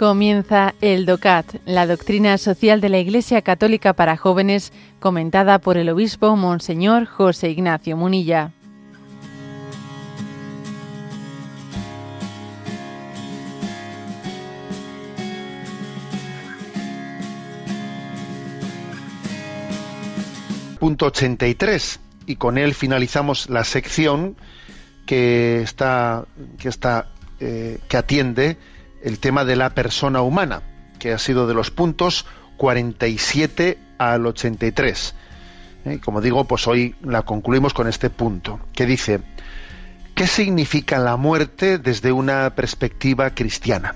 Comienza el DOCAT, la doctrina social de la Iglesia Católica para jóvenes, comentada por el obispo Monseñor José Ignacio Munilla. Punto 83 y con él finalizamos la sección que está que está eh, que atiende el tema de la persona humana, que ha sido de los puntos 47 al 83. ¿Eh? Como digo, pues hoy la concluimos con este punto, que dice, ¿qué significa la muerte desde una perspectiva cristiana?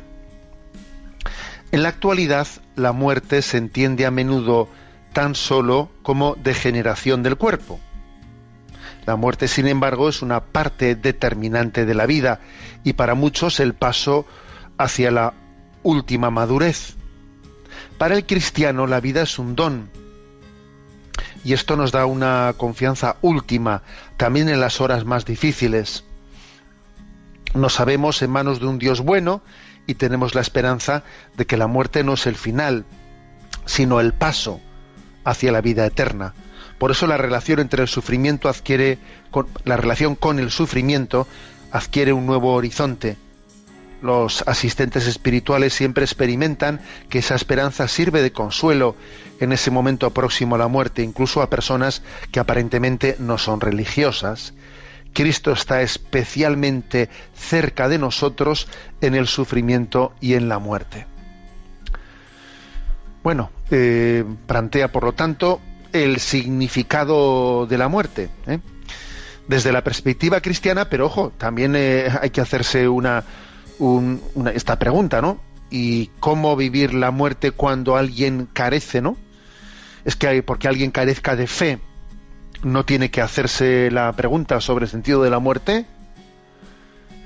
En la actualidad, la muerte se entiende a menudo tan solo como degeneración del cuerpo. La muerte, sin embargo, es una parte determinante de la vida y para muchos el paso hacia la última madurez. Para el cristiano la vida es un don y esto nos da una confianza última también en las horas más difíciles. Nos sabemos en manos de un Dios bueno y tenemos la esperanza de que la muerte no es el final, sino el paso hacia la vida eterna. Por eso la relación entre el sufrimiento adquiere la relación con el sufrimiento adquiere un nuevo horizonte los asistentes espirituales siempre experimentan que esa esperanza sirve de consuelo en ese momento próximo a la muerte, incluso a personas que aparentemente no son religiosas. Cristo está especialmente cerca de nosotros en el sufrimiento y en la muerte. Bueno, eh, plantea por lo tanto el significado de la muerte. ¿eh? Desde la perspectiva cristiana, pero ojo, también eh, hay que hacerse una, esta pregunta, ¿no? ¿Y cómo vivir la muerte cuando alguien carece, ¿no? Es que porque alguien carezca de fe, no tiene que hacerse la pregunta sobre el sentido de la muerte.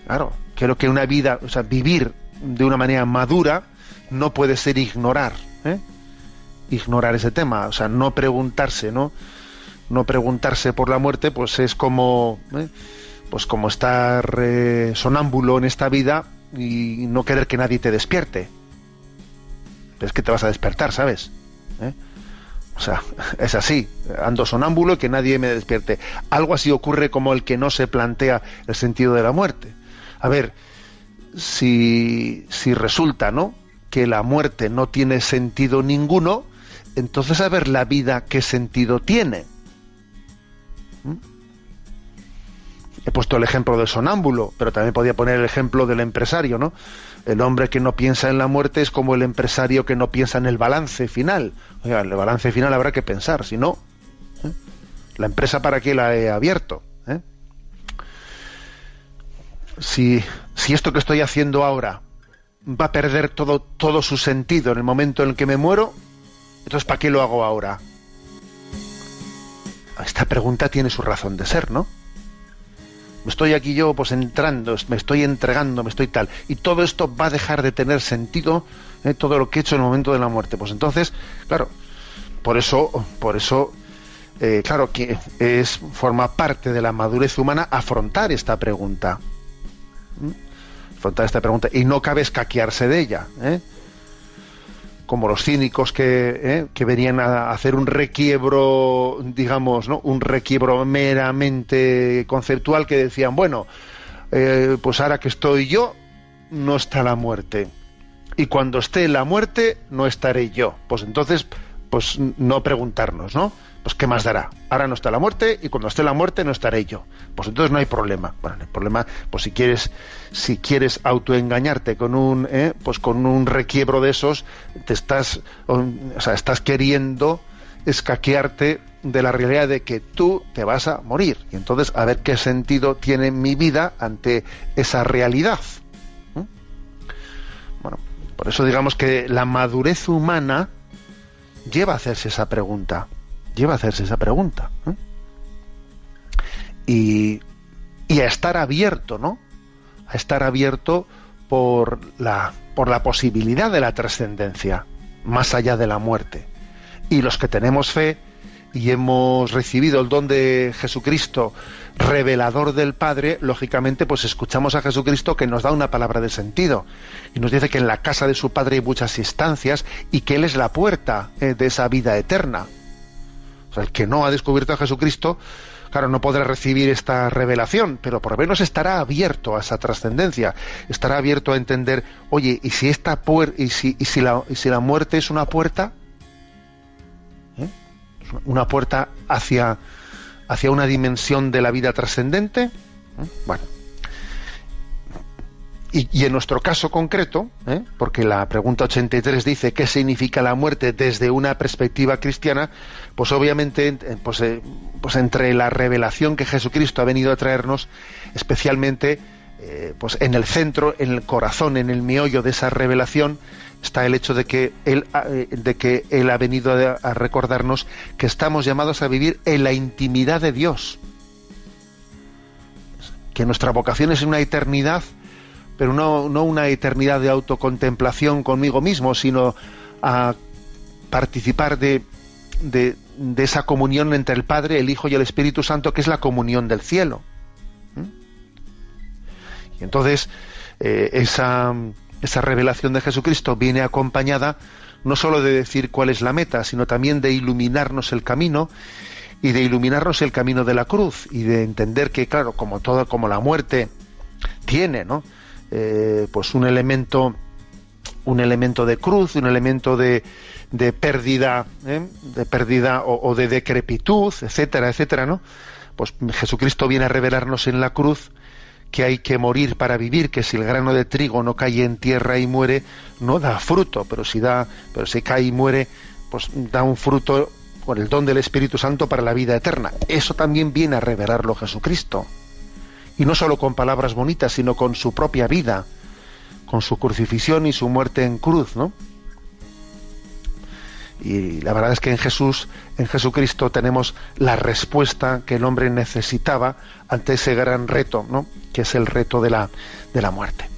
Claro, creo que una vida, o sea, vivir de una manera madura no puede ser ignorar, ¿eh? ignorar ese tema, o sea, no preguntarse, ¿no? No preguntarse por la muerte, pues es como, ¿eh? pues como estar eh, sonámbulo en esta vida y no querer que nadie te despierte. Pero es que te vas a despertar, ¿sabes? ¿Eh? O sea, es así. Ando sonámbulo y que nadie me despierte. Algo así ocurre como el que no se plantea el sentido de la muerte. A ver, si, si resulta, ¿no? Que la muerte no tiene sentido ninguno, entonces a ver la vida qué sentido tiene. ¿Mm? He puesto el ejemplo del sonámbulo, pero también podía poner el ejemplo del empresario, ¿no? El hombre que no piensa en la muerte es como el empresario que no piensa en el balance final. Oiga, el balance final habrá que pensar, si no, ¿eh? la empresa para qué la he abierto. ¿Eh? Si, si esto que estoy haciendo ahora va a perder todo, todo su sentido en el momento en el que me muero, entonces ¿para qué lo hago ahora? Esta pregunta tiene su razón de ser, ¿no? Estoy aquí yo pues entrando, me estoy entregando, me estoy tal, y todo esto va a dejar de tener sentido, ¿eh? todo lo que he hecho en el momento de la muerte. Pues entonces, claro, por eso, por eso, eh, claro que es forma parte de la madurez humana afrontar esta pregunta, afrontar esta pregunta y no cabe escaquearse de ella. ¿eh? Como los cínicos que, eh, que venían a hacer un requiebro, digamos, ¿no? un requiebro meramente conceptual que decían, bueno, eh, pues ahora que estoy yo, no está la muerte. Y cuando esté la muerte, no estaré yo. Pues entonces, pues no preguntarnos, ¿no? pues ¿qué más dará? Ahora no está la muerte y cuando esté la muerte no estaré yo. Pues entonces no hay problema. Bueno, el problema, pues si quieres, si quieres autoengañarte con un, ¿eh? pues con un requiebro de esos, te estás, o sea, estás queriendo escaquearte de la realidad de que tú te vas a morir. Y entonces, a ver qué sentido tiene mi vida ante esa realidad. ¿Mm? Bueno, por eso digamos que la madurez humana lleva a hacerse esa pregunta lleva a hacerse esa pregunta. ¿eh? Y, y, a estar abierto, ¿no? A estar abierto por la, por la posibilidad de la trascendencia, más allá de la muerte. Y los que tenemos fe, y hemos recibido el don de Jesucristo, revelador del Padre, lógicamente pues escuchamos a Jesucristo que nos da una palabra de sentido y nos dice que en la casa de su Padre hay muchas instancias y que Él es la puerta eh, de esa vida eterna. El que no ha descubierto a Jesucristo, claro, no podrá recibir esta revelación, pero por lo menos estará abierto a esa trascendencia, estará abierto a entender, oye, ¿y si esta puerta, y si, y si y si la muerte es una puerta? Una puerta hacia hacia una dimensión de la vida trascendente? ¿Eh? Bueno. Y, en nuestro caso concreto, ¿eh? porque la pregunta 83 dice qué significa la muerte desde una perspectiva cristiana, pues obviamente pues, eh, pues entre la revelación que Jesucristo ha venido a traernos, especialmente pues en el centro, en el corazón, en el meollo de esa revelación, está el hecho de que él, eh, de que él ha venido a recordarnos que estamos llamados a vivir en la intimidad de Dios. Que nuestra vocación es una eternidad, pero no, no una eternidad de autocontemplación conmigo mismo, sino a participar de, de, esa comunión entre el Padre, el Hijo y el Espíritu Santo, que es la comunión del cielo. ¿Mm? Y entonces, eh, esa esa revelación de Jesucristo viene acompañada no sólo de decir cuál es la meta, sino también de iluminarnos el camino y de iluminarnos el camino de la cruz y de entender que, claro, como todo, como la muerte tiene, ¿no? Eh, pues un elemento, un elemento de cruz, un elemento de, de pérdida, ¿eh? de pérdida o, o, de decrepitud, etcétera, etcétera, ¿no? Pues Jesucristo viene a revelarnos en la cruz que hay que morir para vivir, que si el grano de trigo no cae en tierra y muere, no da fruto, pero si da, pero si cae y muere, pues da un fruto con el don del Espíritu Santo para la vida eterna. Eso también viene a revelarlo Jesucristo. Y no solo con palabras bonitas, sino con su propia vida, con su crucifixión y su muerte en cruz, ¿no? Y la verdad es que en Jesús, en Jesucristo, tenemos la respuesta que el hombre necesitaba ante ese gran reto, ¿no? que es el reto de la, de la muerte.